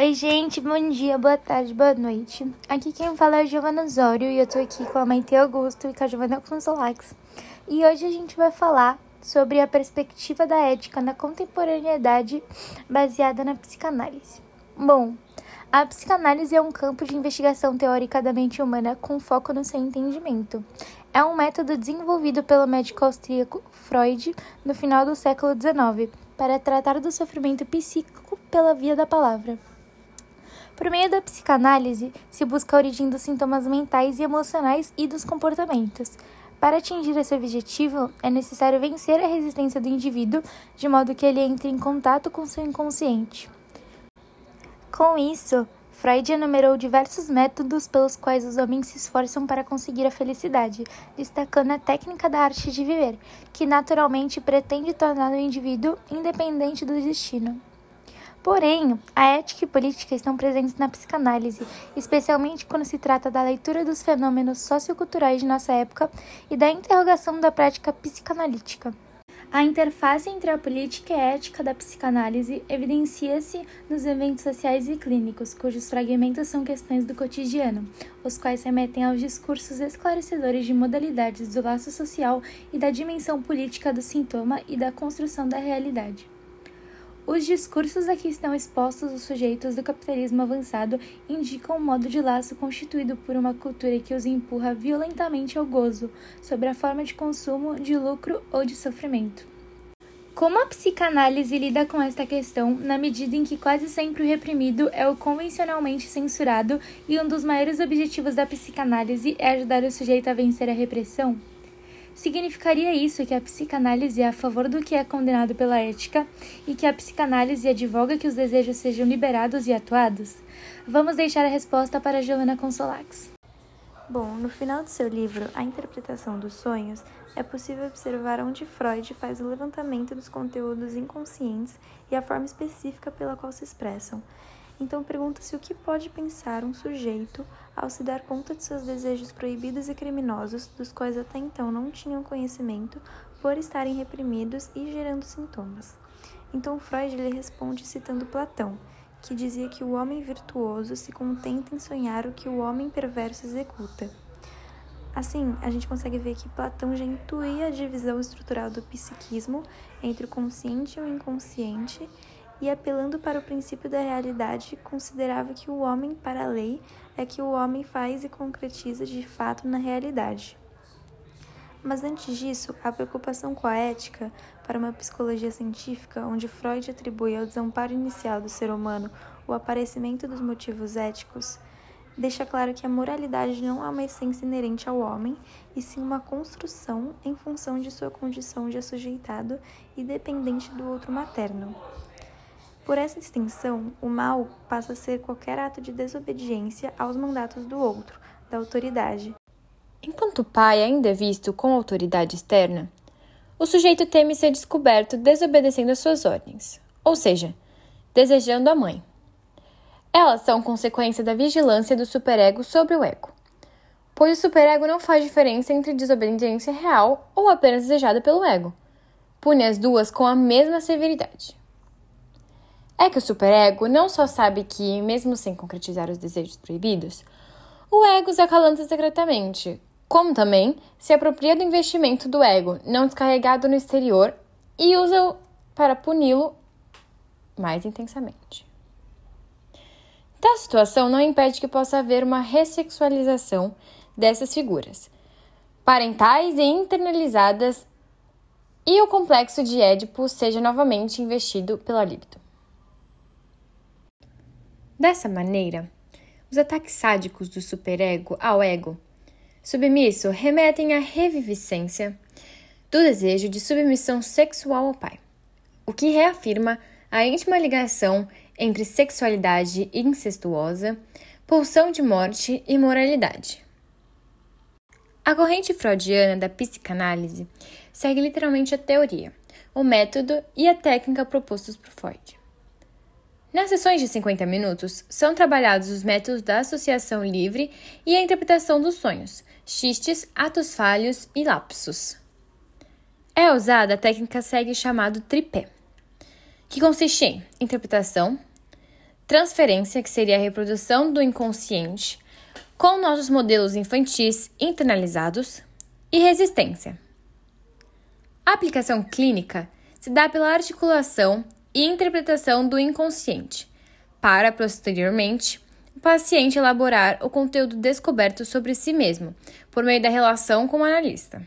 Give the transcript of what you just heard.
Oi, gente, bom dia, boa tarde, boa noite. Aqui quem fala é a Giovana Osório e eu tô aqui com a Maite Augusto e com a Giovana Consolax. E hoje a gente vai falar sobre a perspectiva da ética na contemporaneidade baseada na psicanálise. Bom, a psicanálise é um campo de investigação teórica da mente humana com foco no seu entendimento. É um método desenvolvido pelo médico austríaco Freud no final do século XIX para tratar do sofrimento psíquico pela via da palavra. Por meio da psicanálise, se busca a origem dos sintomas mentais e emocionais e dos comportamentos. Para atingir esse objetivo, é necessário vencer a resistência do indivíduo de modo que ele entre em contato com seu inconsciente. Com isso, Freud enumerou diversos métodos pelos quais os homens se esforçam para conseguir a felicidade, destacando a técnica da arte de viver, que naturalmente pretende tornar o indivíduo independente do destino. Porém, a ética e política estão presentes na psicanálise, especialmente quando se trata da leitura dos fenômenos socioculturais de nossa época e da interrogação da prática psicanalítica. A interface entre a política e a ética da psicanálise evidencia-se nos eventos sociais e clínicos, cujos fragmentos são questões do cotidiano, os quais remetem aos discursos esclarecedores de modalidades do laço social e da dimensão política do sintoma e da construção da realidade. Os discursos a que estão expostos os sujeitos do capitalismo avançado indicam um modo de laço constituído por uma cultura que os empurra violentamente ao gozo, sob a forma de consumo, de lucro ou de sofrimento. Como a psicanálise lida com esta questão, na medida em que quase sempre o reprimido é o convencionalmente censurado e um dos maiores objetivos da psicanálise é ajudar o sujeito a vencer a repressão? Significaria isso que a psicanálise é a favor do que é condenado pela ética e que a psicanálise advoga que os desejos sejam liberados e atuados? Vamos deixar a resposta para Giovanna Consolax. Bom, no final de seu livro, A Interpretação dos Sonhos, é possível observar onde Freud faz o levantamento dos conteúdos inconscientes e a forma específica pela qual se expressam. Então pergunta-se o que pode pensar um sujeito ao se dar conta de seus desejos proibidos e criminosos, dos quais até então não tinham conhecimento, por estarem reprimidos e gerando sintomas. Então Freud lhe responde citando Platão, que dizia que o homem virtuoso se contenta em sonhar o que o homem perverso executa. Assim, a gente consegue ver que Platão já intuía a divisão estrutural do psiquismo entre o consciente e o inconsciente e, apelando para o princípio da realidade, considerava que o homem, para a lei, é que o homem faz e concretiza de fato na realidade. Mas antes disso, a preocupação com a ética, para uma psicologia científica, onde Freud atribui ao desamparo inicial do ser humano o aparecimento dos motivos éticos, deixa claro que a moralidade não é uma essência inerente ao homem, e sim uma construção em função de sua condição de assujeitado e dependente do outro materno. Por essa extensão, o mal passa a ser qualquer ato de desobediência aos mandatos do outro, da autoridade. Enquanto o pai ainda é visto com autoridade externa, o sujeito teme ser descoberto desobedecendo às suas ordens, ou seja, desejando a mãe. Elas são consequência da vigilância do superego sobre o ego, pois o superego não faz diferença entre desobediência real ou apenas desejada pelo ego. Pune as duas com a mesma severidade. É que o superego não só sabe que, mesmo sem concretizar os desejos proibidos, o ego os acalanta secretamente, como também se apropria do investimento do ego não descarregado no exterior e usa-o para puni-lo mais intensamente. Tal situação não impede que possa haver uma ressexualização dessas figuras, parentais e internalizadas, e o complexo de Édipo seja novamente investido pela libido. Dessa maneira, os ataques sádicos do superego ao ego submisso remetem à reviviscência do desejo de submissão sexual ao pai, o que reafirma a íntima ligação entre sexualidade incestuosa, pulsão de morte e moralidade. A corrente freudiana da psicanálise segue literalmente a teoria, o método e a técnica propostos por Freud. Nas sessões de 50 minutos, são trabalhados os métodos da associação livre e a interpretação dos sonhos, xistes, atos falhos e lapsos. É usada a técnica segue chamado tripé, que consiste em interpretação, transferência, que seria a reprodução do inconsciente, com nossos modelos infantis internalizados, e resistência. A aplicação clínica se dá pela articulação e interpretação do inconsciente, para posteriormente o paciente elaborar o conteúdo descoberto sobre si mesmo, por meio da relação com o analista.